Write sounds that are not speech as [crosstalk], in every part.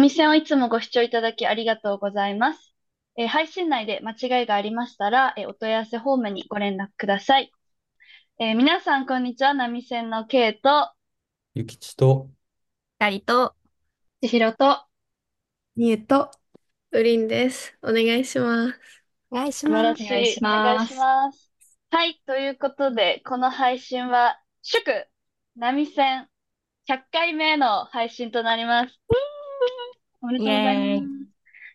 えー、波線をいつもご視聴いただきありがとうございます。えー配信内で間違いがありましたら、えーお問い合わせフォームにご連絡ください。えー皆さん、こんにちは。波線のケイと、ゆきちと、光と、千尋と、ニュート、ウリンです。お願いします。お願いします。らしい。お願いしお願いします。ます。はい。ということで、この配信は、祝、波線100回目の配信となります。おめでとうございます。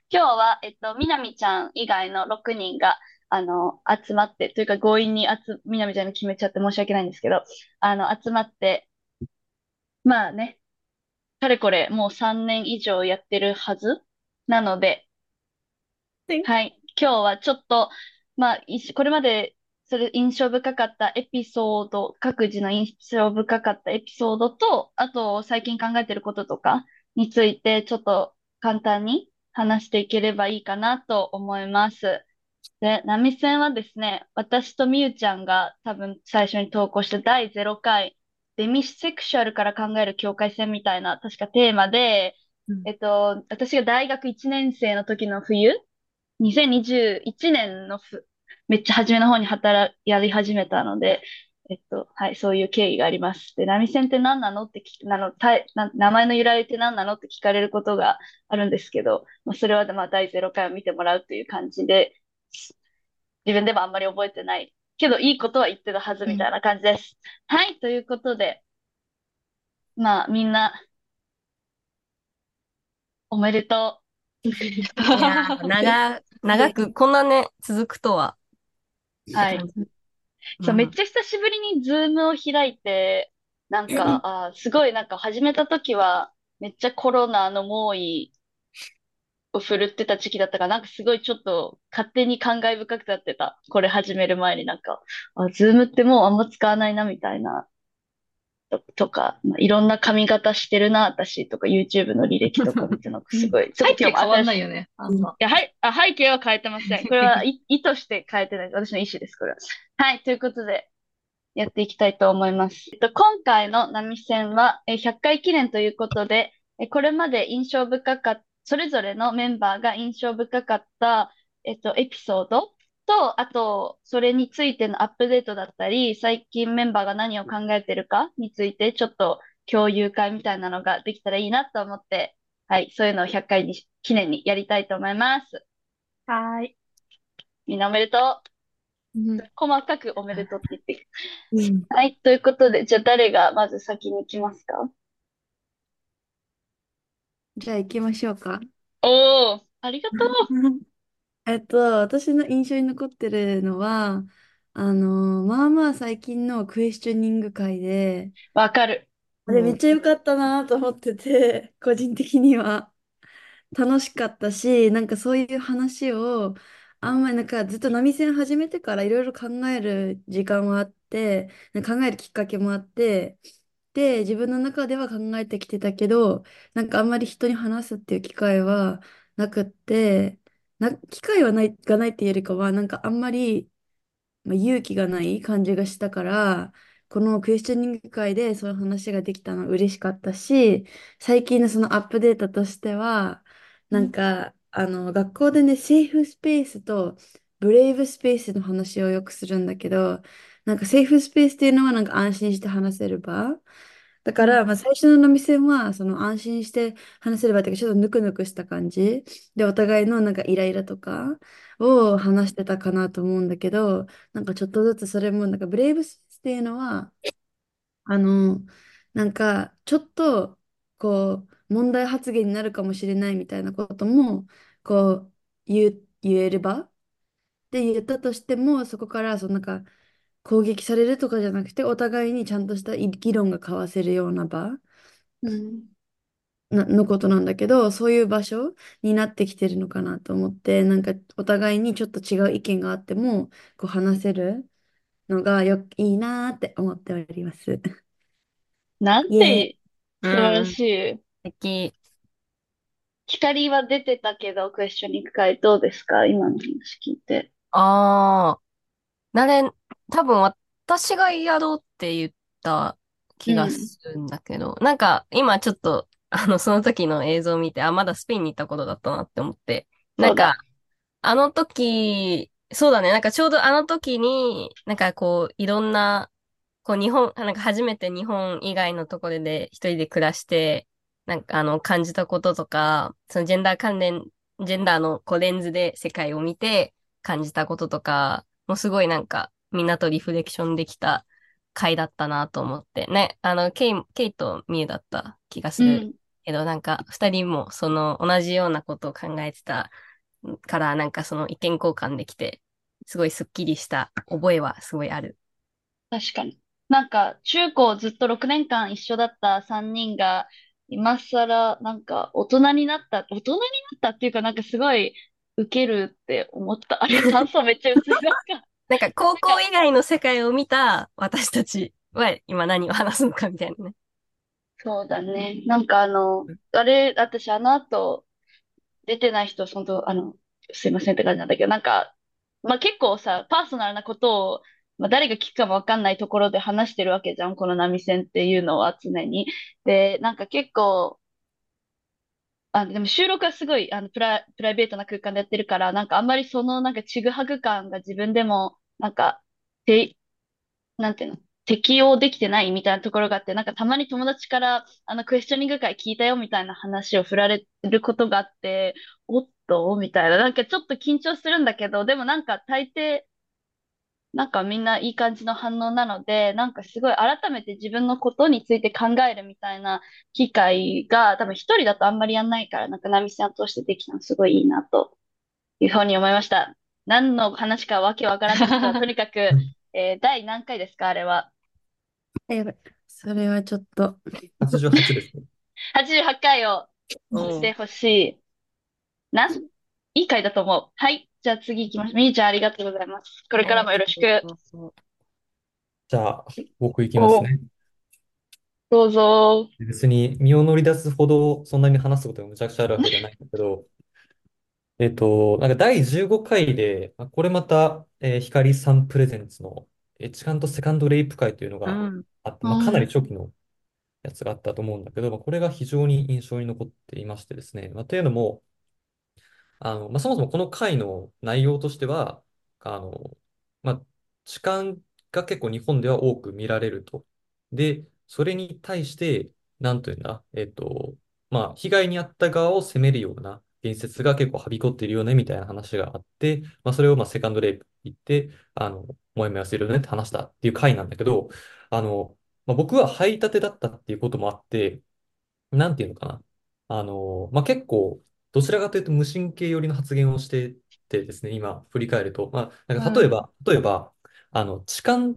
今日は、えっと、みなみちゃん以外の6人が、あの、集まって、というか強引に集、みなみちゃんに決めちゃって申し訳ないんですけど、あの、集まって、まあね、かれこれもう3年以上やってるはず？なので、はい。今日はちょっと、まあ、いしこれまで、それ印象深かったエピソード、各自の印象深かったエピソードと、あと最近考えてることとかについて、ちょっと簡単に話していければいいかなと思います。で、波線はですね、私とみゆちゃんが多分最初に投稿した第0回、デミセクシュアルから考える境界線みたいな、確かテーマで、うんえっと、私が大学1年生の時の冬、2021年のふ、めっちゃ初めの方に働、やり始めたので、えっと、はい、そういう経緯があります。で、波線って何なのって聞く、あの、たい、な、名前の由来って何なのって聞かれることがあるんですけど、まあ、それはまあ第0回を見てもらうという感じで、自分でもあんまり覚えてない。けど、いいことは言ってたはずみたいな感じです。はい、ということで、まあ、みんな、おめでといやー長、長くこんなね、続くとは。う。はい。そう、んめっちゃ久しぶりにズームを開いて、なんか、あーすごいなんか始めた時は、めっちゃコロナの猛威を振るってた時期だったから、なんかすごいちょっと勝手に感慨深くなってた。これ始める前になんか、あ、ズームってもうあんま使わないなみたいな。と、とか、まあ、いろんな髪型してるな、私とか、YouTube の履歴とか見てなんかすごい。[laughs] ちょっ背景変わんないよね。あんま。いや、はい、あ、背景は変えてません。[laughs] これはい意図して変えてない。私の意思です、これは。はい、ということで、やっていきたいと思います。えっと、今回の波線は、えー100回記念ということで、えーこれまで印象深かった、それぞれのメンバーが印象深かった、えっと、エピソードと、あと、それについてのアップデートだったり、最近メンバーが何を考えてるかについて、ちょっと共有会みたいなのができたらいいなと思って、はい、そういうのを100回に、記念にやりたいと思います。はーい。みんなおめでとうんう。細かくおめでとうって言って。はい、ということで、じゃあ誰がまず先に行きますか？じゃあ行きましょうか。おー、ありがとう。[laughs] えっと、私の印象に残ってるのは、あの、まあまあ最近のクエスチョニング会で、わかる。あれめっちゃ良かったなと思ってて、[laughs] 個人的には楽しかったし、なんかそういう話を、あんまりなんかずっと波線始めてからいろいろ考える時間はあって、なんか考えるきっかけもあって、で、自分の中では考えてきてたけど、なんかあんまり人に話すっていう機会はなくって、な、機会はない、がないっていうよりかは、なんかあんまり、まあ、勇気がない感じがしたから、このクエスチョニング会でそういう話ができたのは嬉しかったし、最近のそのアップデートとしては、なんか、あの、学校でね、セーフスペースとブレイブスペースの話をよくするんだけど、なんかセーフスペースっていうのはなんか安心して話せる場。だから、まあ、最初の飲み線は、その安心して話せる場っていうか、ちょっとぬくぬくした感じ。で、お互いのなんかイライラとかを話してたかなと思うんだけど、なんかちょっとずつそれも、なんかブレイブスっていうのは、あの、なんか、ちょっと、こう、問題発言になるかもしれないみたいなことも、こう、言、言える場で言ったとしても、そこから、そのなんか、攻撃されるとかじゃなくて、お互いにちゃんとした議論が交わせるような場うん。な、のことなんだけど、そういう場所になってきてるのかなと思って、なんか、お互いにちょっと違う意見があっても、こう、話せるのがよ、いいなーって思っております。なんイエーイ。て素晴らしい。素敵。光は出てたけど、クエスチョニング会どうですか？今の話聞いて。ああ、なれ、多分私がやろうって言った気がうん。するんだけど、なんか今ちょっとあの、その時の映像を見て、あ、まだスペインに行ったことだったなって思って。なんか、あの時、そうだね。なんかちょうどあの時に、なんかこう、いろんな、こう日本、なんか初めて日本以外のところで一人で暮らして、なんかあの、感じたこととか、そのジェンダー関連、ジェンダーのこうレンズで世界を見て感じたこととか、もうすごいなんか、みんなとリフレクションできた回だったなと思って。ね、あの、ケイ、ケイとミユだった気がする。うん。けど、なんか、二人もその同じようなことを考えてたから、なんかその意見交換できて、すごいスッキリした覚えはすごいある。確かに。なんか、中高ずっと6年間一緒だった3人が、今更、なんか、大人になった、大人になったっていうか、なんかすごい、ウケるって思った。あれ、酸素めっちゃ薄い。なんか、なんか、高校以外の世界を見た私たちは今何を話すのかみたいなね。そうだね。なんかあの、あれ、私あの後、出てない人、本当あの、すいませんって感じなんだけど、なんか、まあ結構さ、パーソナルなことを、まあ誰が聞くかもわかんないところで話してるわけじゃん、この波線っていうのは常に。で、なんか結構、あ、でも収録はすごい、あの、プライ、プライベートな空間でやってるから、なんかあんまりその、なんかちぐはぐ感が自分でも、なんか、て、なんていうの、適応できてないみたいなところがあって、なんかたまに友達から、あの、クエスチョニング会聞いたよみたいな話を振られることがあって、おっと？みたいな。なんかちょっと緊張するんだけど、でもなんか大抵、なんかみんないい感じの反応なので、なんかすごい改めて自分のことについて考えるみたいな機会が、多分一人だとあんまりやんないから、なんかナミさん通してできたのすごいいいなというふうに思いました。何の話かわけわからない人は、[laughs] とにかく、えー第何回ですかあれは？あやばい。それはちょっと。88ですね。88回をうんしてほしい。なん、いい回だと思う。はい。じゃあ次行きましょう。みーちゃんありがとうございます。これからもよろしく。じゃあ、僕いきますね。どうぞ。別に身を乗り出すほどそんなに話すことがむちゃくちゃあるわけじゃないんだけど、[laughs] えっと、なんか第15回で、あこれまた、えー、光さんプレゼンツのエッジカントセカンドレイプ会というのがうん。あって、まあ、かなり初期のやつがあったと思うんだけど、まあ、これが非常に印象に残っていましてですね。まあ、というのも、あの、まあ、そもそもこの回の内容としては、あの、まあ、痴漢が結構日本では多く見られると。で、それに対して、なんというんだ、えっと、まあ、被害に遭った側を責めるような言説が結構はびこっているよね、みたいな話があって、まあ、それをまあセカンドレイプって言って、あの、もやもやするよねって話したっていう回なんだけど、あの、まあ、僕は排立てだったっていうこともあって、なんていうのかな。あの、まあ、結構、どちらかというと無神経寄りの発言をしててですね、今振り返ると、まあ、なんか例えば、例えば、あの、痴漢っ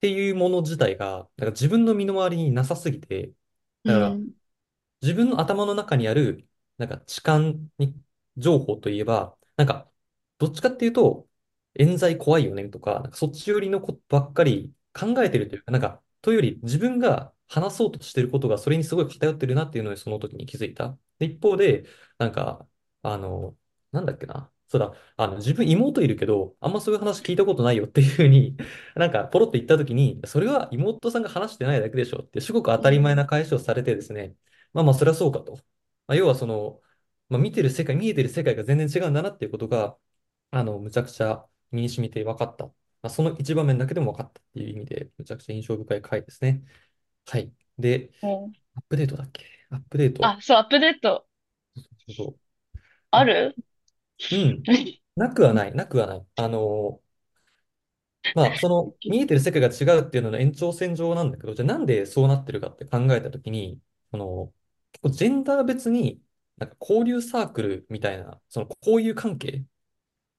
ていうもの自体が、なんか自分の身の回りになさすぎて、だからうん。自分の頭の中にある、なんか痴漢に情報といえば、なんか、どっちかっていうと、冤罪怖いよねとか、なんかそっち寄りのことばっかり考えてるというか、なんか、というより自分が話そうとしてることがそれにすごい偏ってるなっていうのにその時に気づいた。で、一方で、なんか、あの、なんだっけな。そうだ、あの、自分妹いるけど、あんまそういう話聞いたことないよっていうふうに、[laughs] なんか、ポロって言った時に、それは妹さんが話してないだけでしょって、すごく当たり前な返しをされてですね、まあまあ、そりゃそうかと。まあ、要はその、まあ、見てる世界、見えてる世界が全然違うんだなっていうことが、あの、むちゃくちゃ身に染みて分かった。まあ、その一場面だけでも分かったっていう意味で、むちゃくちゃ印象深い回ですね。はい。で、うんアップデートだっけ？アップデート。あ、そう、アップデート。そうそうある？うん。なくはない、なくはない。あのまあ、その、見えてる世界が違うっていうのの延長線上なんだけど、じゃあなんでそうなってるかって考えたときに、その、結構ジェンダー別に、なんか交流サークルみたいな、その交友関係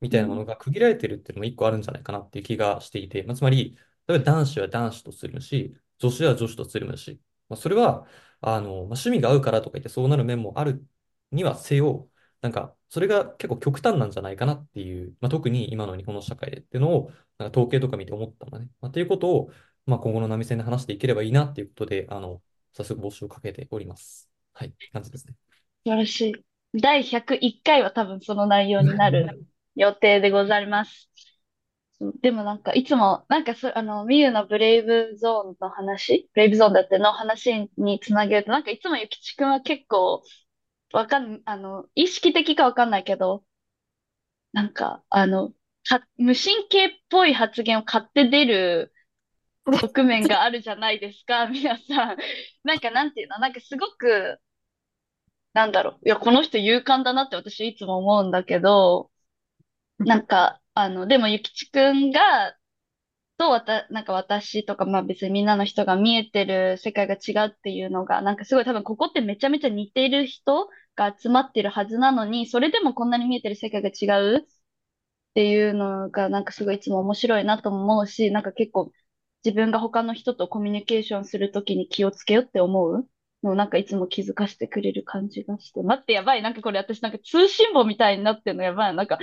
みたいなものが区切られてるっていうのも一個あるんじゃないかなっていう気がしていて、まあ、つまり、例えば男子は男子とつるむし、女子は女子とつるむし、まあ、それは、あの、まあ、趣味が合うからとか言ってそうなる面もあるにはせよ、なんか、それが結構極端なんじゃないかなっていう、まあ、特に今の日本の社会でっていうのを、なんか統計とか見て思ったのね。まあ、っていうことを、まあ、今後の波線で話していければいいなっていうことで、あの、早速募集をかけております。はい、感じですね。素晴らしい。第101回は多分その内容になる予定でございます。でもなんか、いつも、なんかそ、あの、ミユのブレイブゾーンの話、ブレイブゾーンだっての話につなげると、なんかいつもゆきちくんは結構、わかん、あの、意識的かわかんないけど、なんか、あの、か、無神経っぽい発言を買って出る側面があるじゃないですか、[laughs] 皆さん。なんか、なんていうの、なんかすごく、なんだろう。いや、この人勇敢だなって私いつも思うんだけど、なんか、あの、でもゆきちくんが、とわた、なんか私とか、まあ別にみんなの人が見えてる世界が違うっていうのが、なんかすごい多分ここってめちゃめちゃ似ている人が集まってるはずなのに、それでもこんなに見えてる世界が違うっていうのが、なんかすごいいつも面白いなと思うし、なんか結構自分が他の人とコミュニケーションするときに気をつけようって思うのをなんかいつも気づかせてくれる感じがして。待ってやばい。なんかこれ私なんか通信簿みたいになってるのやばい。なんか、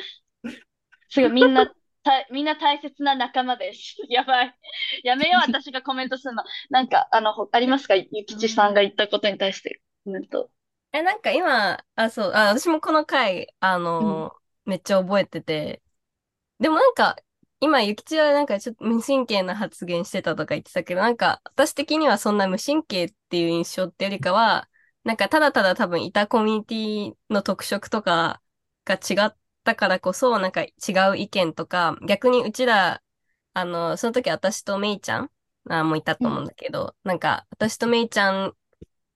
すごいみんな、た、[laughs] みんな大切な仲間です。[laughs] やばい。やめよう、私がコメントするの。[laughs] なんか、あの、ほありますか？ゆきちさんが言ったことに対してコメント。え、なんか今、あ、そう、あ、私もこの回、あのめっちゃ覚えてて、でもなんか、今、ゆきちはなんかちょっと無神経な発言してたとか言ってたけど、なんか、私的にはそんな無神経っていう印象ってよりかは、なんかただただ多分いたコミュニティの特色とかが違ったからこそ、なんか違う意見とか、逆にうちら、あの、その時私とめいちゃんあもいたと思うんだけど、なんか私とめいちゃん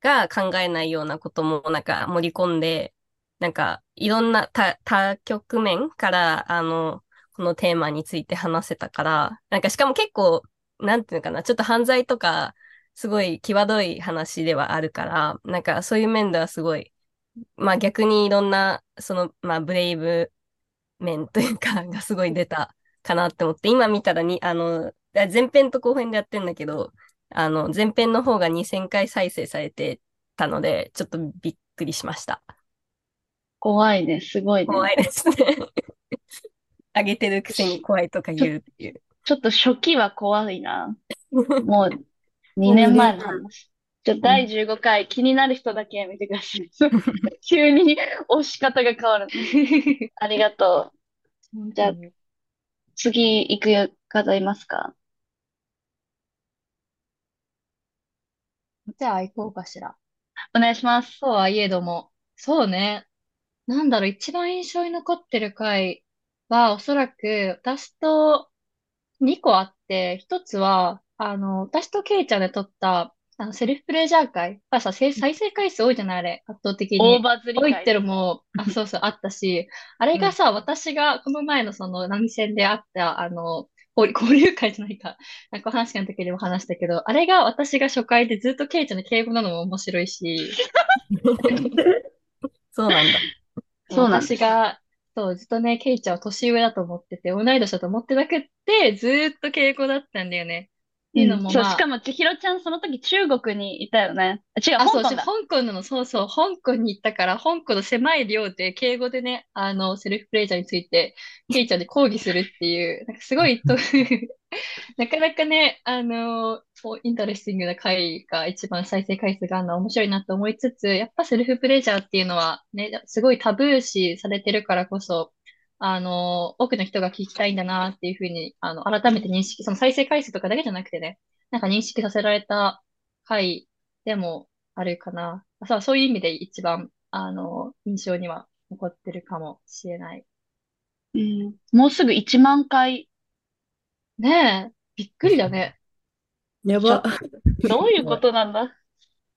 が考えないようなこともなんか盛り込んで、なんかいろんな多、多局面から、あの、このテーマについて話せたから、なんかしかも結構、なんていうのかな、ちょっと犯罪とか、すごい際どい話ではあるから、なんかそういう面ではすごい、まあ逆にいろんな、その、まあブレイブ面というか、がすごい出たかなって思って、今見たらに、あの、前編と後編でやってんだけど、あの、前編の方が2000回再生されてたので、ちょっとびっくりしました。怖いね、すごいね。怖いですね。[laughs] あげてるくせに怖いとか言うっていう。ちょっと初期は怖いな。[laughs] もう2年前の話。じゃあ第15回、気になる人だけ見てください。[laughs] 急に押し方が変わる。[laughs] ありがとう。じゃあ次行く方いますか？じゃあ行こうかしら。お願いします。そうはいえども、そうね。なんだろう、一番印象に残ってる回は、おそらく、私と2個あって、一つは、あの、私とケイちゃんで撮った、あの、セルフプレジャー回。やっぱさ、せ再生回数多いじゃないあれ、圧倒的大に。バズ多いってのも、あ、そうそう、あったし、あれがさ、私がこの前のその波線であった、あの、[laughs] 交流会じゃないか。なんかお話の時にも話したけど、あれが私が初回でずっとケイちゃんの敬語なのも面白いし、[laughs] そうなんだ。そうなん私が、そう、ずっとね、ケイちゃんは年上だと思ってて、同い年だと思ってなくって、ずーっと敬語だったんだよね。っていうのもそう、まあしかも千尋ちゃんその時中国にいたよね。あ違う、あ、そう、香香港だ。香港なの、そうそう、香港に行ったから、香港の狭い寮で敬語でね、あの、セルフプレジャーについて、ケイちゃんで講義するっていう、なんかすごいと、[laughs] なかなかね、あの、 interesting な回が一番再生回数があるのは面白いなと思いつつ、やっぱセルフプレジャーっていうのはね、すごいタブー視されてるからこそ、あの、多くの人が聞きたいんだなっていうふうに、あの、改めて認識、その再生回数とかだけじゃなくてね、なんか認識させられた回でもあるかな。そう、そういう意味で一番、あの、印象には残ってるかもしれない。うん、もうすぐ1万回。ねえ、びっくりだね。やば。どういうことなんだ？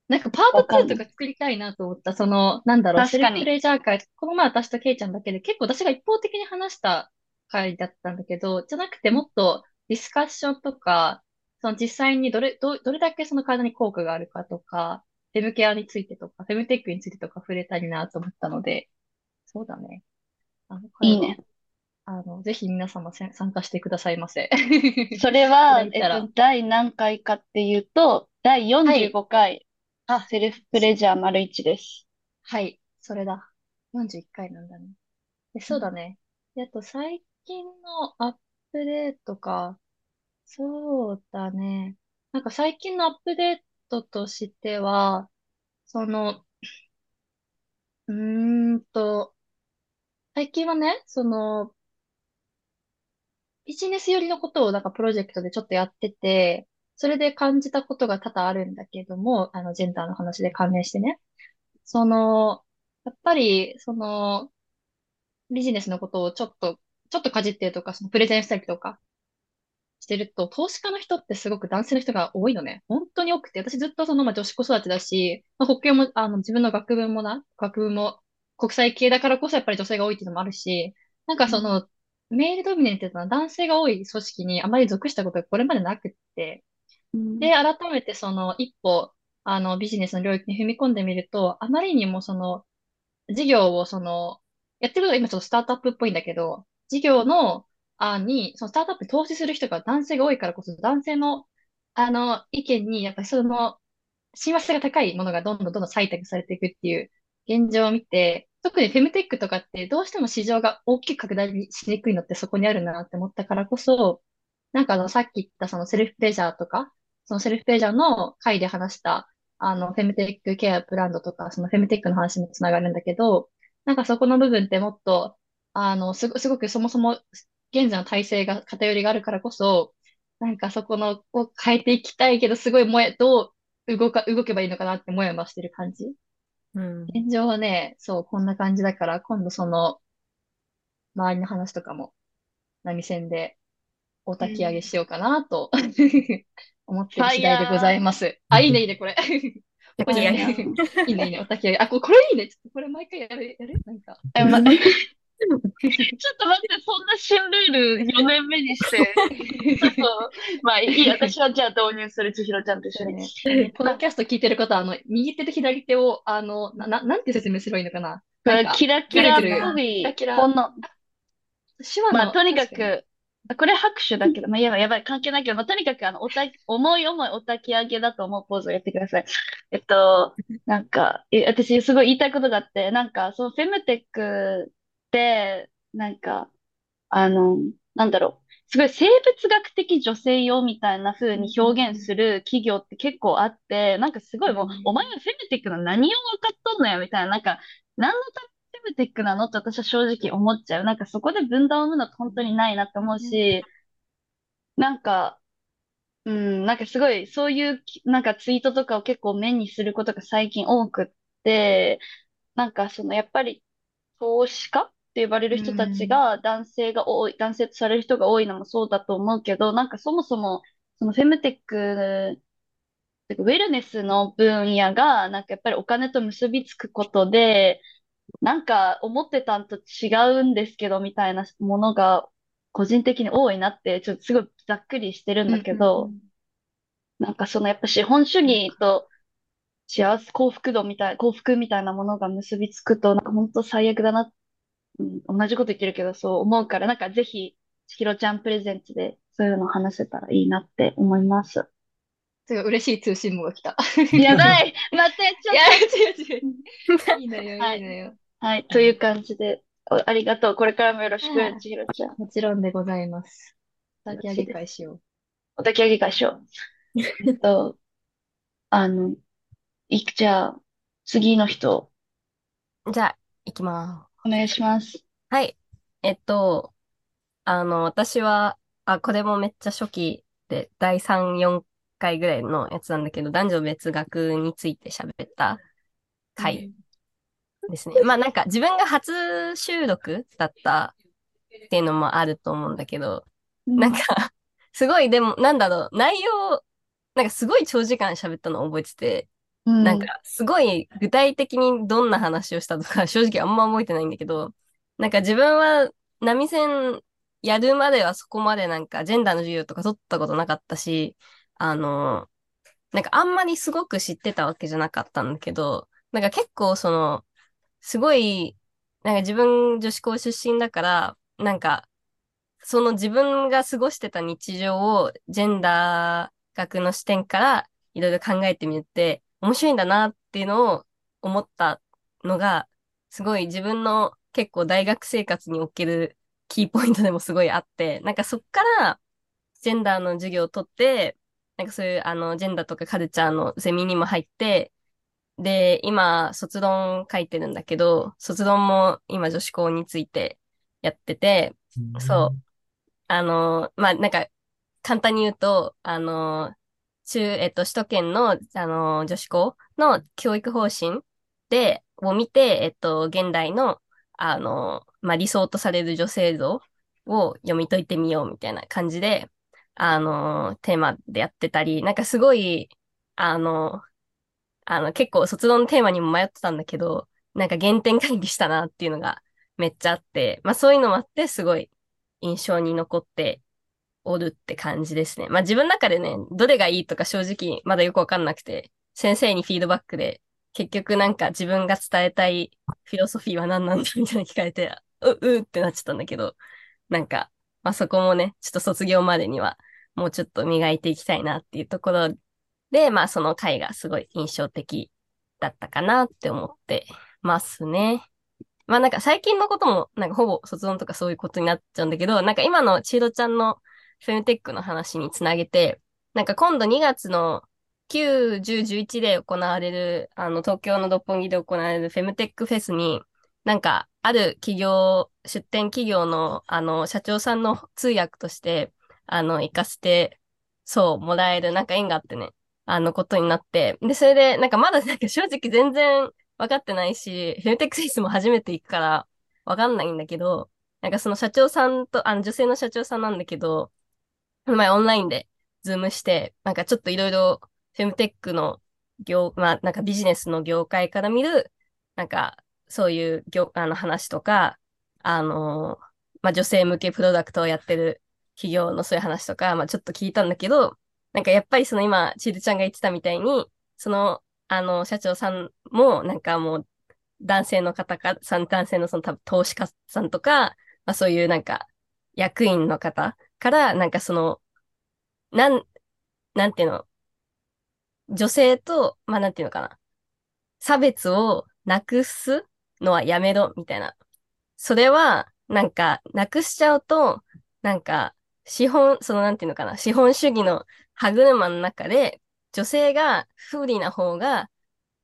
なんかパート2わかんないとか作りたいなと思った。その、なんだろう、セルフプレジャー会、この前私とケイちゃんだけで結構私が一方的に話した回だったんだけど、じゃなくてもっとディスカッションとか、その実際にどれ、ど、どれだけその体に効果があるかとか、フェムケアについてとか、フェムテックについてとか触れたいなと思ったので、そうだね。あのいいね。あの、ぜひ皆様参加してくださいませ。それは、[laughs] えっと、第何回かっていうと、第45回、あ、セルフプレジャー丸1です。はい、それだ。41回なんだね。で、そうだね。で、あと最近のアップデートか。そうだね。なんか最近のアップデートとしては、その、うーんと、最近はね、その、ビジネス寄りのことをなんかプロジェクトでちょっとやってて、それで感じたことが多々あるんだけども、あの、ジェンダーの話で関連してね。その、やっぱり、その、ビジネスのことをちょっと、ちょっとかじってるとか、そのプレゼンしたりとかしてると、投資家の人ってすごく男性の人が多いのね。本当に多くて、私ずっとその、まあ、女子子育てだし、まあ、国境も、あの、自分の学部もな、学部も国際系だからこそやっぱり女性が多いっていうのもあるし、なんかその、メールドミネントな男性が多い組織にあまり属したことがこれまでなくって、で、改めてその一歩、あの、ビジネスの領域に踏み込んでみると、あまりにもその、事業をその、やってることが今ちょっとスタートアップっぽいんだけど、事業の案に、そのスタートアップに投資する人が男性が多いからこそ、男性の、あの、意見に、やっぱりその、親和性が高いものがどんどんどんどん採択されていくっていう現状を見て、特にフェムテックとかってどうしても市場が大きく拡大しにくいのってそこにあるんだなって思ったからこそ、なんかあの、さっき言ったそのセルフプレジャーとか、そのセルフプレジャーの回で話した、あの、フェムテックケアブランドとか、そのフェムテックの話につながるんだけど、なんかそこの部分ってもっと、あの、すご、すごくそもそも現在の体制が偏りがあるからこそ、なんかそこのを変えていきたいけど、すごいもや、どう動か、動けばいいのかなってもやもやしてる感じ。うん。現状はね、そう、こんな感じだから、今度その、周りの話とかも、波線でお焚き上げしようかなと思ってる次第でございます。あ、いいね、いいね、これ。ここに焚き上いいね、いいね、お焚き上げ。あ、ここれいいね。ちょっとこれ毎回やる、やる？なんか。[laughs] ちょっと待って、そんな新ルール4年目にして、[laughs] ちょっと、まあいい、私はじゃあ導入する、千尋ちゃんと一緒に。ね、このキャスト聞いてる方は、あの、右手と左手を、あの、な、ななんて説明すればいいのかな？なんか、キラキラキラキラっぽいキラキラこの、手話の、まあとにかく、これ拍手だけど、まあやばいやばい、関係ないけど、まあとにかくあの、おた、重い重いお焚き上げだと思うポーズをやってください。えっと、なんか、え私すごい言いたいことがあって、なんか、そのフェムテックって、なんか、あの、なんだろう。すごい生物学的女性用みたいな風に表現する企業って結構あって、なんかすごいもう、お前はフェムテックの何を分かっとんのよみたいな、なんか、何のたムテックなの？って私は正直思っちゃう。なんかそこで分断を生むのって本当にないなって思うし、なんか、うん、なんかすごい、そういうき、なんかツイートとかを結構目にすることが最近多くって、なんかその、やっぱり、投資家って呼ばれる人たちが男性が多い、男性とされる人が多いのもそうだと思うけど、なんかそもそも、そのフェムテック、ウェルネスの分野が、なんかやっぱりお金と結びつくことで、なんか思ってたんと違うんですけど、みたいなものが個人的に多いなって、ちょっとすごいざっくりしてるんだけど、なんかそのやっぱ資本主義と幸せ、幸福度みたい、幸福みたいなものが結びつくと、なんか本当最悪だな、うん、同じこと言ってるけどそう思うから、なんかぜひ、ひろちゃんプレゼンツでそういうの話せたらいいなって思います。すごい嬉しい通信網が来た。やばい待って、ちょいや、っ違う違う。いいのよ、はいいいのよ。と。はい、という感じで、おありがとう。これからもよろしはいく、ちひろちゃん。もちろんでございます。抱き上げ会しよお焚き上げ会しよう。えっと、あの、い、じゃあ、次の人、じゃあ、行きまお願いします。す。はい。えっと、あの、私は、あ、これもめっちゃ初期で、第3、4回ぐらいのやつなんだけど、男女別学について喋ったう。回ですね。まあなんか自分が初収録だったっていうのもあると思うんだけど、なんか、すごいでも、なんだろう、内容、なんかすごい長時間喋ったのを覚えてて、うん、なんかすごい具体的にどんな話をしたとか [laughs] 正直あんま覚えてないんだけど、なんか自分は波線やるまではそこまでなんかジェンダーの授業とか取ったことなかったし、あの、なんかあんまりすごく知ってたわけじゃなかったんだけど、なんか結構その、すごい、なんか自分女子校出身だから、なんか、その自分が過ごしてた日常をジェンダー学の視点からいろいろ考えてみて面白いんだなっていうのを思ったのが、すごい自分の結構大学生活におけるキーポイントでもすごいあって、なんかそっからジェンダーの授業を取って、なんかそういうあのジェンダーとかカルチャーのゼミにも入って、で、今、卒論書いてるんだけど、卒論も今女子校についてやってて、そう。あの、まあ、なんか、簡単に言うと、あの、中、えっと、首都圏の、あの、女子校の教育方針で、を見て、えっと、現代の、あの、まあ、理想とされる女性像を読み解いてみようみたいな感じで、あの、テーマでやってたり、なんかすごい、あの、あの、結構卒論のテーマにも迷ってたんだけど、なんか原点回帰したなっていうのがめっちゃあって、まあそういうのもあって、すごい印象に残っておるって感じですね。まあ自分の中でね、どれがいいとか正直まだよくわかんなくて、先生にフィードバックで、結局なんか自分が伝えたいフィロソフィーは何なんだみたいな聞かれて、う、うってなっちゃったんだけど、なんか、まあそこもね、ちょっと卒業までにはもうちょっと磨いていきたいなっていうところで、まあその回がすごい印象的だったかなって思ってますね。まあなんか最近のこともなんかほぼ卒論とかそういうことになっちゃうんだけど、なんか今のチードちゃんのフェムテックの話につなげて、なんか今度2月の9、10、11で行われる、あの東京の六本木で行われるフェムテックフェスに、なんかある企業、出展企業のあの社長さんの通訳として、あの行かせて、そう、もらえるなんか縁があってね。あのことになって、で、それで、なんかまだなんか正直全然分かってないし、フェムテックスイスも初めて行くから分かんないんだけど、なんかその社長さんと、あの女性の社長さんなんだけど、前オンラインでズームして、なんかちょっといろいろフェムテックの業、まあなんかビジネスの業界から見る、なんかそういう業、あの話とか、あの、まあ女性向けプロダクトをやってる企業のそういう話とか、まあちょっと聞いたんだけど、なんかやっぱりその今、ちるちゃんが言ってたみたいに、その、あの、社長さんも、なんかもう、男性の方か、さん男性のその多分投資家さんとか、まあそういうなんか、役員の方から、なんかその、なん、なんていうの、女性と、まあなんていうのかな、差別をなくすのはやめろ、みたいな。それは、なんか、なくしちゃうと、なんか、資本、そのなんていうのかな、資本主義の歯車の中で、女性が不利な方が、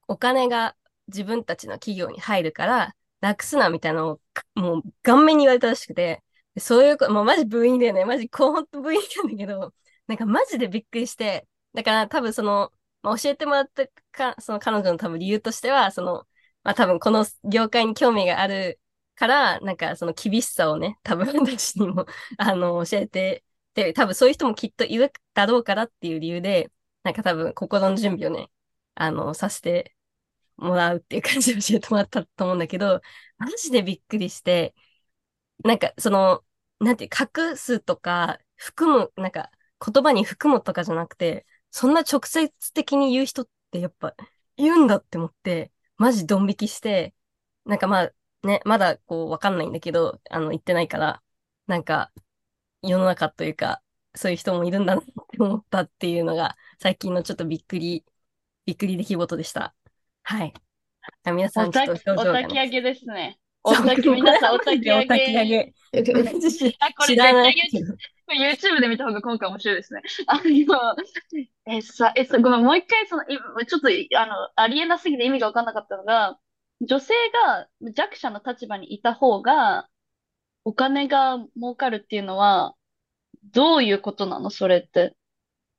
お金が自分たちの企業に入るから、なくすなみたいなのを、もう顔面に言われたらしくて、そういうもうマジ部員だよね。マジコーンと部員なんだけど、なんかマジでびっくりして、だから多分その、まあ、教えてもらったか、その彼女の多分理由としては、その、まあ多分この業界に興味があるから、なんかその厳しさをね、多分私にも、[laughs] あの、教えてで、多分そういう人もきっといるだろうからっていう理由で、なんか多分心の準備をね、あの、させてもらうっていう感じで教えてもらったと思うんだけど、マジでびっくりして、なんかその、なんていう、隠すとか、含む、なんか言葉に含むとかじゃなくて、そんな直接的に言う人ってやっぱ言うんだって思って、マジドン引きして、なんかまあね、まだこうわかんないんだけど、あの言ってないから、なんか世の中というか、そういう人もいるんだなって思ったっていうのが、最近のちょっとびっくり、びっくり出来事でした。はい。皆さん、ちょっと表情が、ね、お焚き上げですね。お焚き、皆さん、お焚き上げ。お焚き上げ。[laughs] これ絶対 YouTube で見た方が今回面白いですね。あの、え、さ、え、さ、ごめん、もう一回、その、ちょっと、あの、ありえなすぎて意味がわかんなかったのが、女性が弱者の立場にいた方が、お金が儲かるっていうのは、どういうことなの？それって。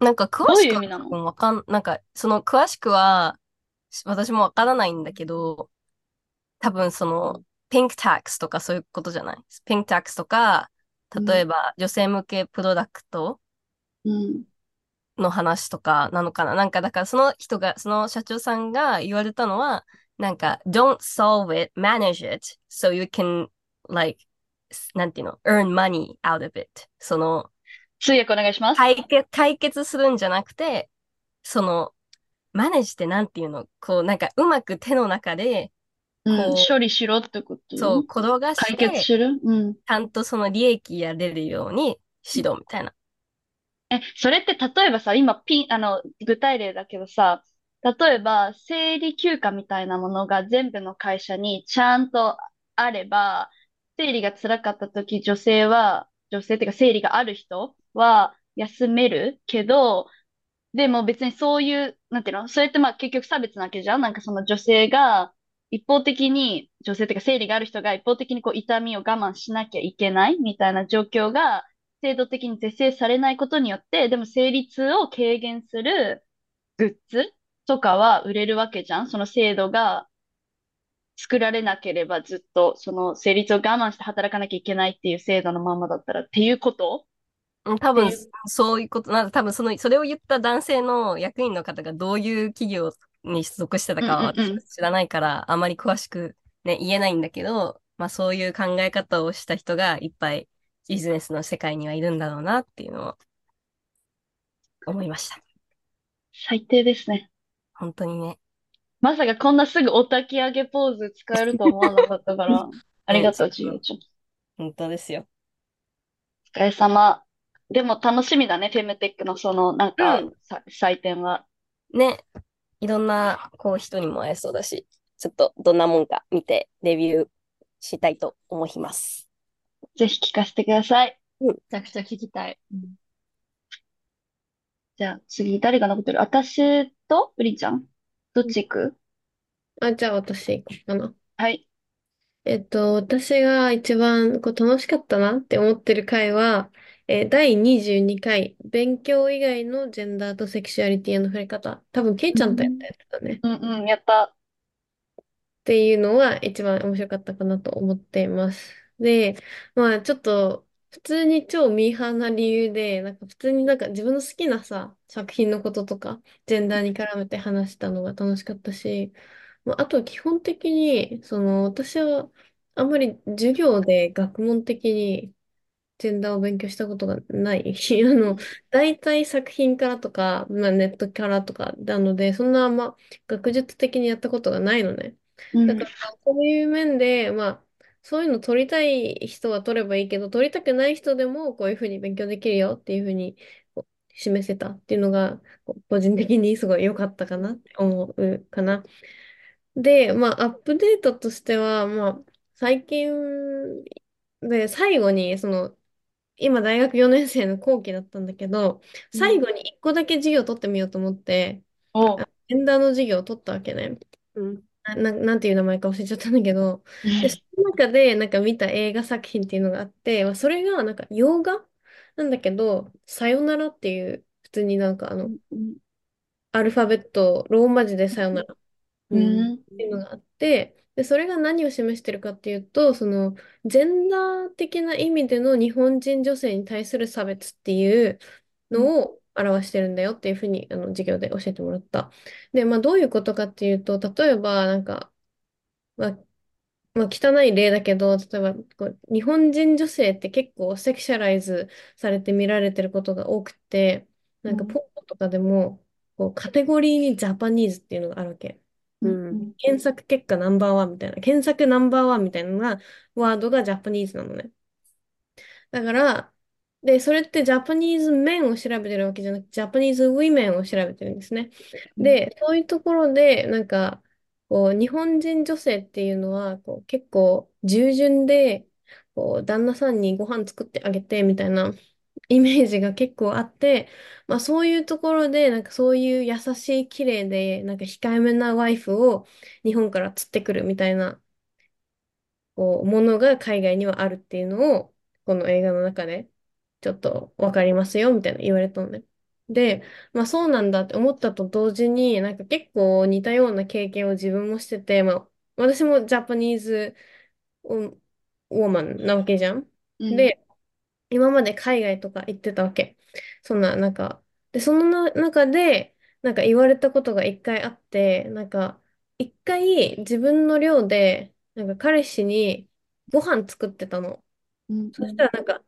なんか詳しくわかん、なんかその詳しくは私もわからないんだけど、多分そのピンクタックスとかそういうことじゃない？ピンクタックスとか、例えば女性向けプロダクトの話とかなのかな、うん、なんかだからその人が、その社長さんが言われたのは、なんか don't solve it, manage it so you can like なんていうの、earn money out of it. その、通訳お願いします。解決、解決するんじゃなくて、その、マネしてなんていうの、こう、なんかうまく手の中で、こう、うん、処理しろってこと？そう、転がして、解決する？うん。ちゃんとその利益が出るように指導みたいな。え、それって例えばさ、今ピン、あの、具体例だけどさ、例えば、生理休暇みたいなものが全部の会社にちゃんとあれば、生理が辛かった時、女性は、女性っていうか生理がある人は休めるけど、でも別にそういう、なんていうの？それってまあ結局差別なわけじゃん？なんかその女性が一方的に、女性っていうか生理がある人が一方的にこう痛みを我慢しなきゃいけないみたいな状況が制度的に是正されないことによって、でも成立を軽減するグッズとかは売れるわけじゃん。その制度が作られなければずっとその成立を我慢して働かなきゃいけないっていう制度のままだったらっていうこと？うん多分、そういうこと、なんか多分その、それを言った男性の役員の方がどういう企業に所属してたかは私は知らないから、あまり詳しくね、言えないんだけど、まあそういう考え方をした人がいっぱいビジネスの世界にはいるんだろうなっていうのを思いました。最低ですね。本当にね。まさかこんなすぐお焚き上げポーズ使えると思わなかったから、[laughs] ありがとう、ちゆちゃん。本当ですよ。お疲れ様。でも楽しみだね、フェムテックのその、なんか、うん、祭典は。ね。いろんな、こう、人にも会えそうだし、ちょっとどんなもんか見て、レビューしたいと思います。ぜひ聞かせてください。うん。めちゃくちゃ聞きたい。うん、じゃあ次、誰が残ってる？私とうりちゃん？どっち行く？あ、じゃあ私行こうかな。はい。えっと、私が一番こう楽しかったなって思ってる回は、えー第22回、勉強以外のジェンダーとセクシュアリティへの触れ方。多分、ケイちゃんとやったやつだね。うんうん、やった。っていうのは一番面白かったかなと思っています。で、まあちょっと普通に超ミーハーな理由で、なんか普通になんか自分の好きなさ、作品のこととか、ジェンダーに絡めて話したのが楽しかったし、まあ、あとは基本的に、その私はあんまり授業で学問的にジェンダーを勉強したことがない。[laughs] あの、大体作品からとか、まあ、ネットからとかなので、そんなあんま学術的にやったことがないのね。だから、そういう面で、まあ、そういうの取りたい人は取ればいいけど、取りたくない人でもこういうふうに勉強できるよっていうふうに示せたっていうのが、個人的にすごい良かったかなって思うかな。で、まあ、アップデートとしては、まあ、最近で、最後に、その、今大学4年生の後期だったんだけど、最後に1個だけ授業を取ってみようと思って、おジェンダーの授業を取ったわけね。うん。な、なんていう名前か忘れちゃったんだけど、で、その中でなんか見た映画作品っていうのがあって、まあ、それがなんか洋画？なんだけど、さよならっていう、普通になんかあの、アルファベット、ローマ字でさよなら、うん、っていうのがあって、で、それが何を示してるかっていうと、その、ジェンダー的な意味での日本人女性に対する差別っていうのを表してるんだよっていうふうに、あの、授業で教えてもらった。で、まあ、どういうことかっていうと、例えば、なんか、まあ、まあ、汚い例だけど、例えばこう、日本人女性って結構セクシャライズされて見られてることが多くて、なんかポッポとかでも、こうカテゴリーにジャパニーズっていうのがあるわけ。うん、検索結果ナンバーワンみたいな、検索ナンバーワンみたいなのが、ワードがジャパニーズなのね。だから、で、それってジャパニーズメンを調べてるわけじゃなくて、ジャパニーズウィメンを調べてるんですね。で、そういうところで、なんか、こう、日本人女性っていうのは、こう、結構、従順で、こう、旦那さんにご飯作ってあげて、みたいなイメージが結構あって、まあそういうところで、なんかそういう優しい、綺麗で、なんか控えめなワイフを日本から釣ってくるみたいな、こう、ものが海外にはあるっていうのを、この映画の中で、ちょっとわかりますよ、みたいな言われたのね。で、まあそうなんだって思ったと同時に、なんか結構似たような経験を自分もしてて、まあ私もジャパニーズウォーマンなわけじゃん。うん、で、今まで海外とか行ってたわけ。そんな、なんか、で、そのな中で、なんか言われたことが一回あって、なんか、一回自分の寮で、なんか彼氏にご飯作ってたの。うん、そしたらなんか、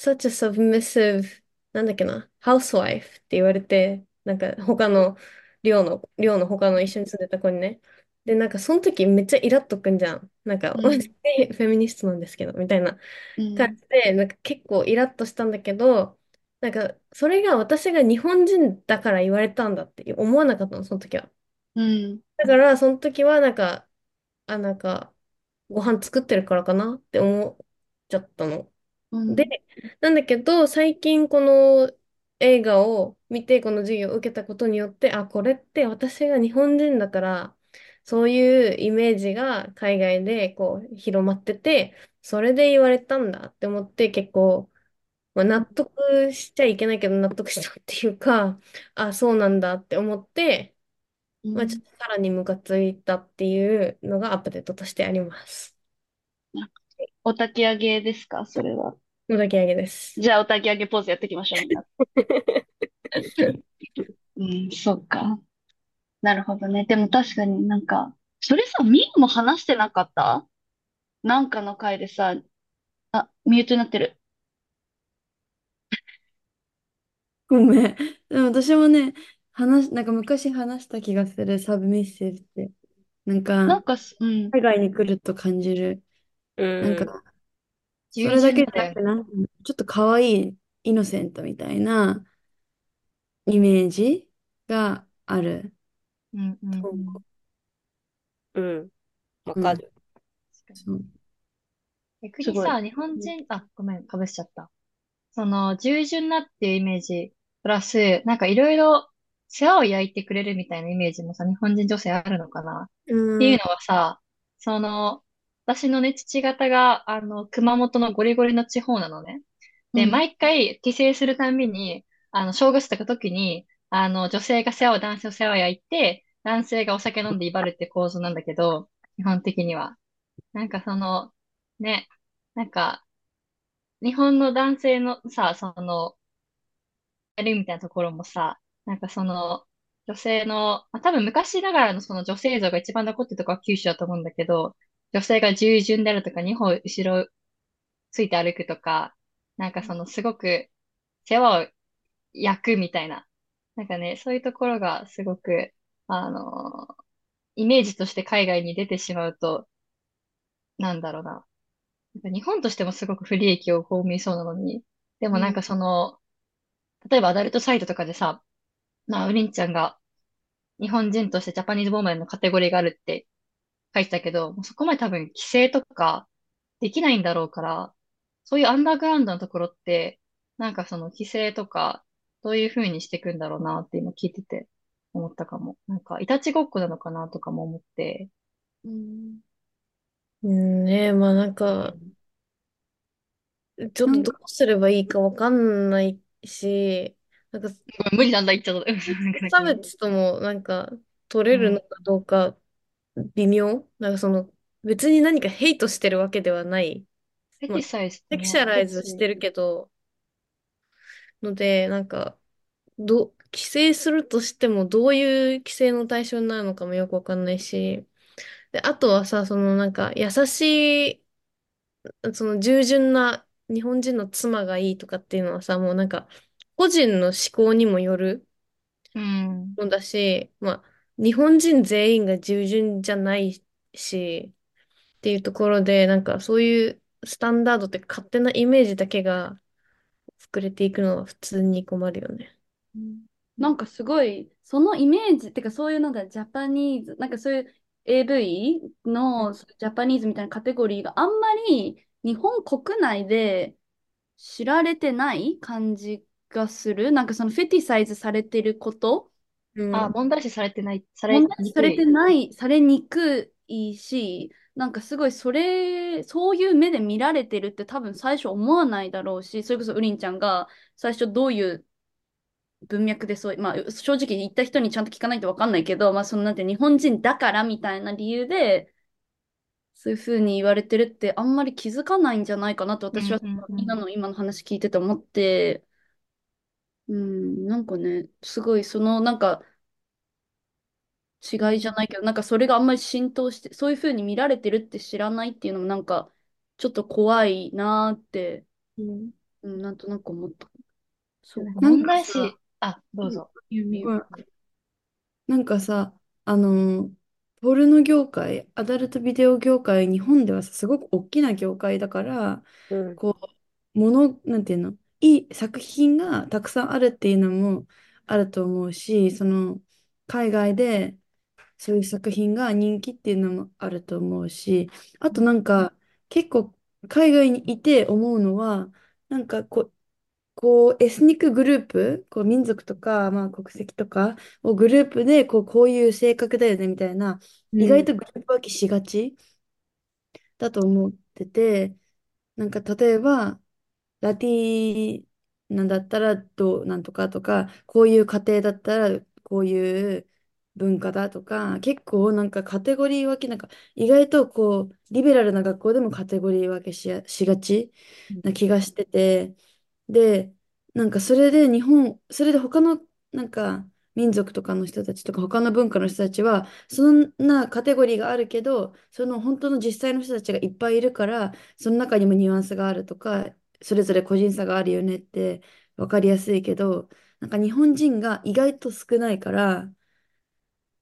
such a submissive, なんだっけな、housewife って言われて、なんか他の寮の、寮の他の一緒に住んでた子にね。で、なんかその時めっちゃイラっとくんじゃん。なんか、うん、フェミニストなんですけど、みたいな感じで、なんか結構イラっとしたんだけど、なんかそれが私が日本人だから言われたんだって思わなかったの、その時は。うん、だからその時はなんか、あ、なんか、ご飯作ってるからかなって思っちゃったの。うん、で、なんだけど、最近この映画を見て、この授業を受けたことによって、あ、これって私が日本人だから、そういうイメージが海外でこう広まってて、それで言われたんだって思って結構まあ、納得しちゃいけないけど納得したっていうか、あ、そうなんだって思って、まあ、ちょっうん。とさらにムカついたっていうのがアップデートとしてあります。お焚き上げですか？それは。のだけ上げです。じゃあ、お焚き上げポーズやっていきましょう、みんな。うん、そうか。なるほどね。でも確かになんか、それさ、みんも話してなかった？なんかの回でさ、あ、ミュートになってる。ごめん。でも私もね、話、なんか昔話した気がする、サブミッシブって。なんか、なんかす、うん。海外に来ると感じる。うなんか、ん。それだけじゃなくて。なんかちょっと可愛い、イノセントみたいなイメージがある。うんうんそううん。うん。わうん。かる。確かに。そう。すごい。逆にさ、日うん本人、あ、ごめん、かぶしちゃった。その、従順なっていうイメージ、プラス、なんかいろいろ世話を焼いてくれるみたいなイメージもさ、日本人女性あるのかなってうん。いうのはさ、その、私のね、父方が、あの、熊本のゴリゴリの地方なのね。で、うん毎回帰省するたんびに、あの、正月とか時に、あの、女性が世話を、男性を世話を焼いて、男性がお酒飲んで威張るって構図なんだけど、基本的には。なんかその、ね、なんか、日本の男性のさ、その、やるみたいなところもさ、なんかその、女性の、まあ、多分昔ながらのその女性像が一番残ってるところは九州だと思うんだけど、女性が従順であるとか、二歩後ろついて歩くとか、なんかそのすごく世話を焼くみたいな、なんかね、そういうところがすごく、あの、イメージとして海外に出てしまうと、なんだろうな。なんか日本としてもすごく不利益を被りそうなのに、でもなんか。その、例えばアダルトサイトとかでさ、まあ、ウリンちゃんが日本人としてジャパニーズボーマンのカテゴリーがあるって書いてたけど、もうそこまで多分規制とかできないんだろうから、そういうアンダーグラウンドのところって、なんかその規制とか、どういう風にしていくんだろうなって今聞いてて思ったかも。なんか、いたちごっこなのかなとかも思って、うんうんね、まあなんか、ちょっなんか、とどうすればいいかわかんないし、なんか、無理なんだ言っちゃった。[laughs] なんか差別ともなんか取れるのうん。かどうか微妙？なんかその、別に何かヘイトしてるわけではない。まあ、フェティサイズセクシャライズしてるけど、ので、なんか、ど、規制するとしてもどういう規制の対象になるのかもよくわかんないし、で、あとはさ、そのなんか優しい、その従順な日本人の妻がいいとかっていうのはさ、もうなんか個人の思考にもよるうん。のだし、まあ、日本人全員が従順じゃないし、っていうところで、なんかそういうスタンダードって勝手なイメージだけが膨れていくのは普通に困るよね。うんなんかすごい、そのイメージ、ってかそういうなんだ、ジャパニーズ、なんかそういう AV のジャパニーズみたいなカテゴリーがあんまり日本国内で知られてない感じがする。なんかそのフェティサイズされてることあ、うん。問題視されてない、され問題視されてにくい。ない、されにくいし、なんかすごいそれ、そういう目で見られてるって多分最初思わないだろうし、それこそウリンちゃんが最初どういう文脈でそう、まあ正直言った人にちゃんと聞かないと分かんないけど、まあそのなんて日本人だからみたいな理由で、そういうふうに言われてるってあんまり気づかないんじゃないかなと私はうんうんうん。みんなの今の話聞いてて思って、うん、なんかね、すごいそのなんか違いじゃないけど、なんかそれがあんまり浸透して、そういうふうに見られてるって知らないっていうのもなんかちょっと怖いなーって、うんうん、なんとなく思った。そうか。なんか問題かさ、視、あ、どううん、ぞ。ゆみゆ。うんなんかさ、あの、ポルノ業界、アダルトビデオ業界、日本ではさすごく大きな業界だから、うん。こう、もの、なんていうの、いい作品がたくさんあるっていうのもあると思うし、その、海外でそういう作品が人気っていうのもあると思うし、あとなんか、結構海外にいて思うのは、なんかこう、こうエスニックグループ、こう民族とか、まあ、国籍とかをグループでこう、こういう性格だよねみたいな、意外とグループ分けしがちだと思ってて、なんか例えば、ラティなんだったらどうなんとかとか、こういう家庭だったらこういう文化だとか、結構なんかカテゴリー分け、なんか意外とこう、リベラルな学校でもカテゴリー分けしや、しがちな気がしてて、で、なんかそれで日本、それで他のなんか民族とかの人たちとか他の文化の人たちは、そんなカテゴリーがあるけど、その本当の実際の人たちがいっぱいいるから、その中にもニュアンスがあるとか、それぞれ個人差があるよねって分かりやすいけど、なんか日本人が意外と少ないから、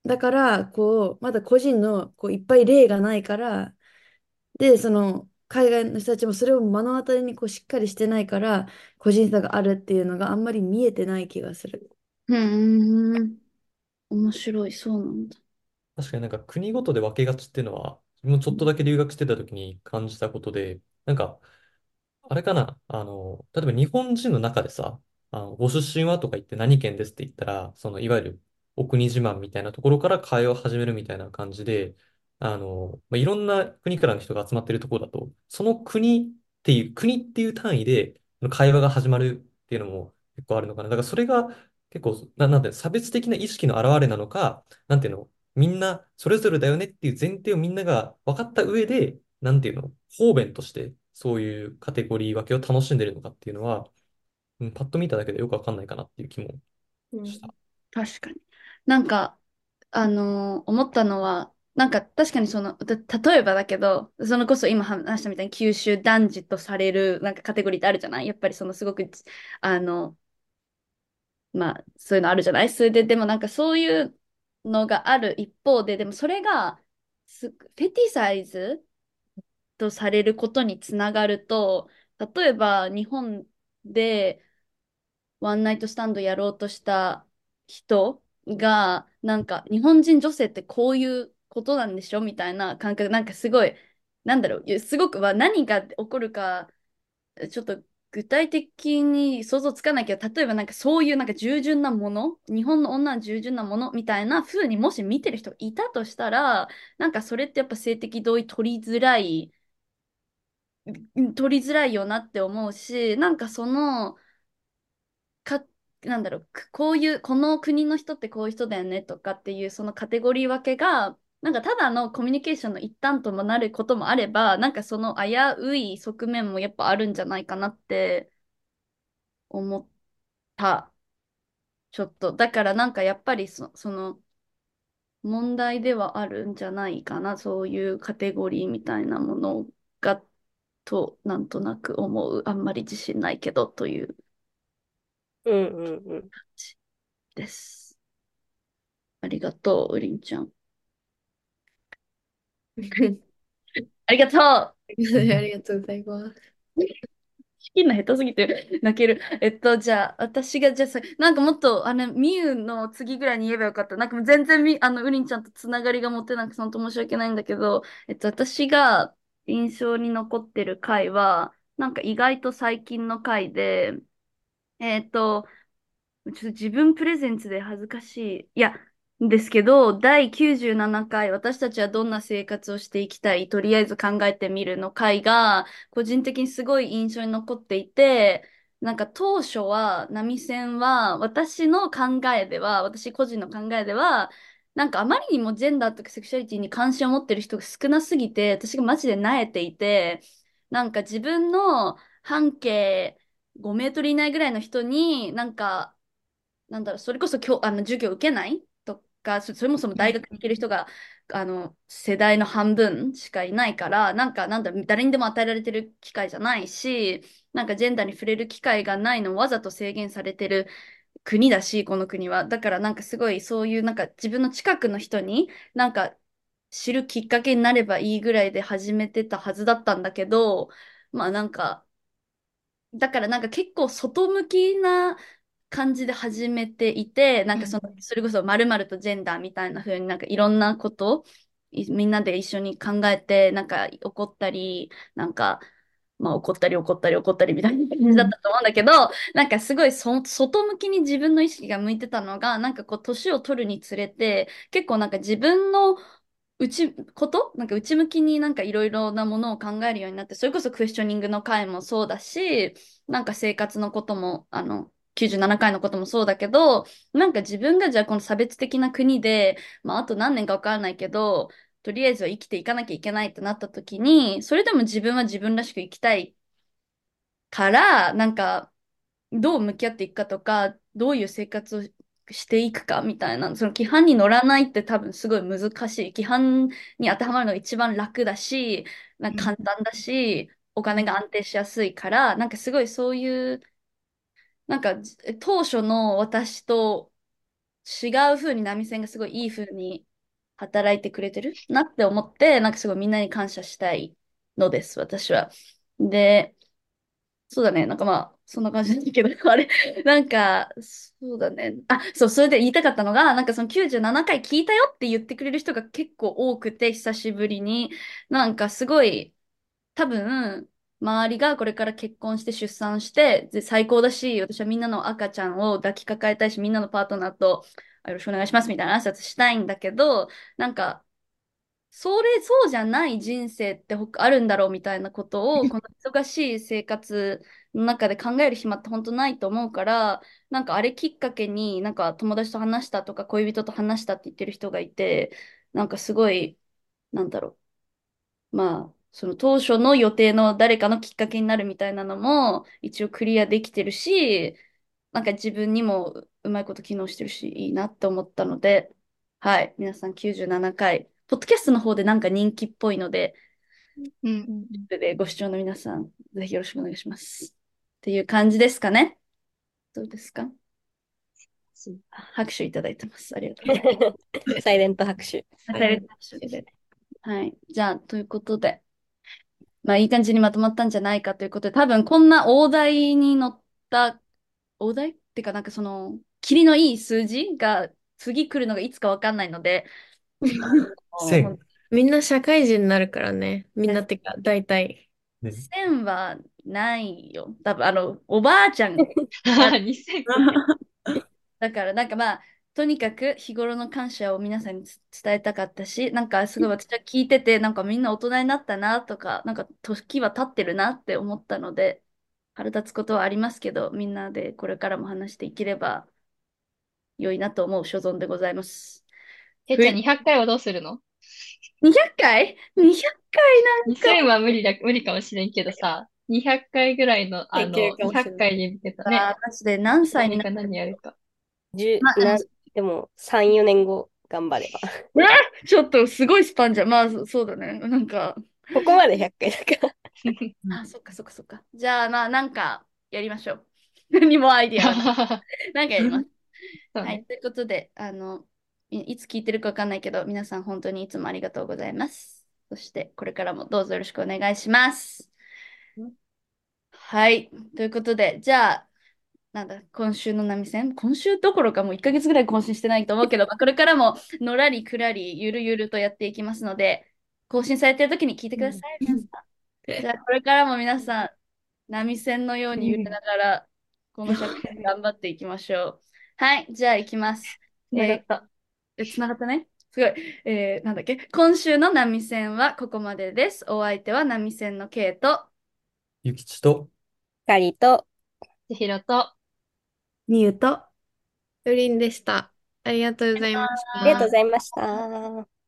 だから、こう、まだ個人のこういっぱい例がないから、で、その海外の人たちもそれを目の当たりにこうしっかりしてないから、個人差があるっていうのがあんまり見えてない気がする。うーん。面白い、そうなんだ。確かになんか国ごとで分けがちっていうのは、自分もちょっとだけ留学してた時に感じたことで、なんか、あれかな、あの、例えば日本人の中でさ、あの、ご出身はとか言って何県ですって言ったら、その、いわゆるお国自慢みたいなところから会話を始めるみたいな感じで、あの、まあ、いろんな国からの人が集まってるところだと、その国っていう、国っていう単位で会話が始まるっていうのも結構あるのかな。だからそれが結構、な、なんていうの差別的な意識の表れなのか、なんていうの、みんなそれぞれだよねっていう前提をみんなが分かった上で、なんていうの、方便としてそういうカテゴリー分けを楽しんでるのかっていうのは、うんパッと見ただけでよくわかんないかなっていう気もうんした。確かに。なんか、あのー思ったのは、なんか確かにその、た例えばだけど、そのこそ今話したみたいに九州男児とされるなんかカテゴリーってあるじゃない？やっぱりそのすごく、あの、まあ、そういうのあるじゃない？それで、でもなんかそういうのがある一方で、でもそれがす、フェティサイズ？とされることにつながると、例えば日本でワンナイトスタンドやろうとした人が、なんか日本人女性ってこういうことなんでしょみたいな感覚、なんかすごい、なんだろう、すごくは何が起こるか、ちょっと具体的に想像つかないけど、例えばなんかそういうなんか従順なもの、日本の女は従順なものみたいな風にもし見てる人がいたとしたら、なんかそれってやっぱ性的同意取りづらい、取りづらいよなって思うし、なんかその、か、なんだろう、こういう、この国の人ってこういう人だよねとかっていうそのカテゴリー分けが、なんかただのコミュニケーションの一端ともなることもあれば、なんかその危うい側面もやっぱあるんじゃないかなって思った。ちょっと。だからなんかやっぱりそ、その問題ではあるんじゃないかな。そういうカテゴリーみたいなものが、と、なんとなく思う。あんまり自信ないけどといううんうんうん。です。ありがとう、ウリンちゃん。ありがとう [laughs] ありがとうございます。仕切るの下手すぎて泣ける。えっと、じゃあ、私が、じゃあさ、なんかもっと、あの、みゆの次ぐらいに言えばよかった。なんかもう全然み、あの、ウリンちゃんとつながりが持てなくて、本当申し訳ないんだけど、えっと、私が印象に残ってる回は、なんか意外と最近の回で、えっと、ちょっと自分プレゼンツで恥ずかしい。いや、ですけど、第97回、私たちはどんな生活をしていきたい、とりあえず考えてみるの回が、個人的にすごい印象に残っていて、なんか当初は、波線は、私の考えでは、私個人の考えでは、なんかあまりにもジェンダーとかセクシュアリティに関心を持ってる人が少なすぎて、私がマジで萎えていて、なんか自分の半径5メートル以内ぐらいの人に、なんか、なんだろう、それこそ今日、あの、授業受けないとか、そそれもそも大学に行ける人が、あの、世代の半分しかいないから、なんか、なんだ、誰にでも与えられてる機会じゃないし、なんかジェンダーに触れる機会がないのをわざと制限されてる国だし、この国は。だからなんかすごいそういうなんか自分の近くの人になんか知るきっかけになればいいぐらいで始めてたはずだったんだけど、まあなんか、だからなんか結構外向きな感じで始めていて、なんかその、それこそ〇〇とジェンダーみたいな風になんかいろんなこといみんなで一緒に考えて、なんか怒ったり、なんか、まあ怒ったり怒ったり怒ったりみたいな感じだったと思うんだけど、なんかすごいそ外向きに自分の意識が向いてたのが、なんかこう年を取るにつれて、結構なんか自分の内、こと？なんか内向きになんかいろいろなものを考えるようになって、それこそクエスチョニングの回もそうだし、なんか生活のことも、あの、97回のこともそうだけど、なんか自分がじゃあこの差別的な国で、まああと何年かわからないけど、とりあえずは生きていかなきゃいけないってなった時に、それでも自分は自分らしく生きたいから、なんか、どう向き合っていくかとか、どういう生活をしていくかみたいな、その規範に乗らないって多分すごい難しい。規範に当てはまるのが一番楽だし、なんか簡単だし、お金が安定しやすいから、なんかすごいそういう、なんかじ当初の私と違う風に波線がすごいいい風に働いてくれてる？なって思って、なんかすごいみんなに感謝したいのです、私は。で、そうだね。なんかまあ、そんな感じなんだけど、[laughs] あれ、なんか、そうだね。あ、そう、それで言いたかったのが、なんかその97回聞いたよって言ってくれる人が結構多くて、久しぶりに。なんかすごい、多分、周りがこれから結婚して出産して、最高だし、私はみんなの赤ちゃんを抱きかかえたいし、みんなのパートナーとよろしくお願いしますみたいな挨拶したいんだけど、なんか、それ、そうじゃない人生って他あるんだろうみたいなことを、[laughs] この忙しい生活の中で考える暇って本当ないと思うから、なんかあれきっかけに、なんか友達と話したとか恋人と話したって言ってる人がいて、なんかすごい、なんだろう。まあ、その当初の予定の誰かのきっかけになるみたいなのも一応クリアできてるし、なんか自分にもううまいこと機能してるし、いいなって思ったので、はい、皆さん97回、ポッドキャストの方でなんか人気っぽいので、うん。でご視聴の皆さん、ぜひよろしくお願いします。っていう感じですかね。どうですか？拍手いただいてます。ありがとうございます。[laughs] サイレント拍手。はいはい。じゃあ、ということで、まあ、いい感じにまとまったんじゃないかということで、多分こんな大台に乗った、大台？っていうか、なんかその、霧のいい数字が次来るのがいつかわかんないので、[laughs] 千。みんな社会人になるからね。みんなってか、大体。ね。線はないよ。多分、あの、おばあちゃん [laughs] 2000 [laughs] だから、なんかまあ、とにかく日頃の感謝を皆さんにつ伝えたかったし、なんかすごい私は聞いてて、なんかみんな大人になったなとか、なんか時は経ってるなって思ったので、腹立つことはありますけど、みんなでこれからも話していければ良いなと思う所存でございます。てっちゃん200回はどうするの？200回 ?200 回 ?2000 は無理だ、無理かもしれんけどさ、200回ぐらいの、あの、いけるかもしれない200回に向けたね、なんか、マジで何歳にな何か何やるか。十まあなでも、3、4年後、頑張れば。ちょっとすごいスパンじゃん。まあ、そそうだね。なんか、ここまで100回だから。[laughs] あ、そっかそっかそっか。じゃあ、まあ、なんか、やりましょう。何もアイディア。[laughs] なんかやります。[laughs] はい。ということで、あの、いいつ聞いてるかわかんないけど、皆さん本当にいつもありがとうございます。そして、これからもどうぞよろしくお願いします。はい。ということで、じゃあ、なんだ、今週の波線？今週どころかもう1ヶ月ぐらい更新してないと思うけど、まあ、これからものらりくらり、ゆるゆるとやっていきますので、更新されてる時に聞いてください、皆さん。じゃあ、これからも皆さん、波線のように揺れながら、この社会頑張っていきましょう。はい、じゃあ行きます。繋がった。え、つながったね。すごい。えー、なんだっけ？今週の波線はここまでです。お相手は波線のケイと、ゆきちと、カリと、千尋と、ニューと、よりんでした。ありがとうございました。ありがとうございました。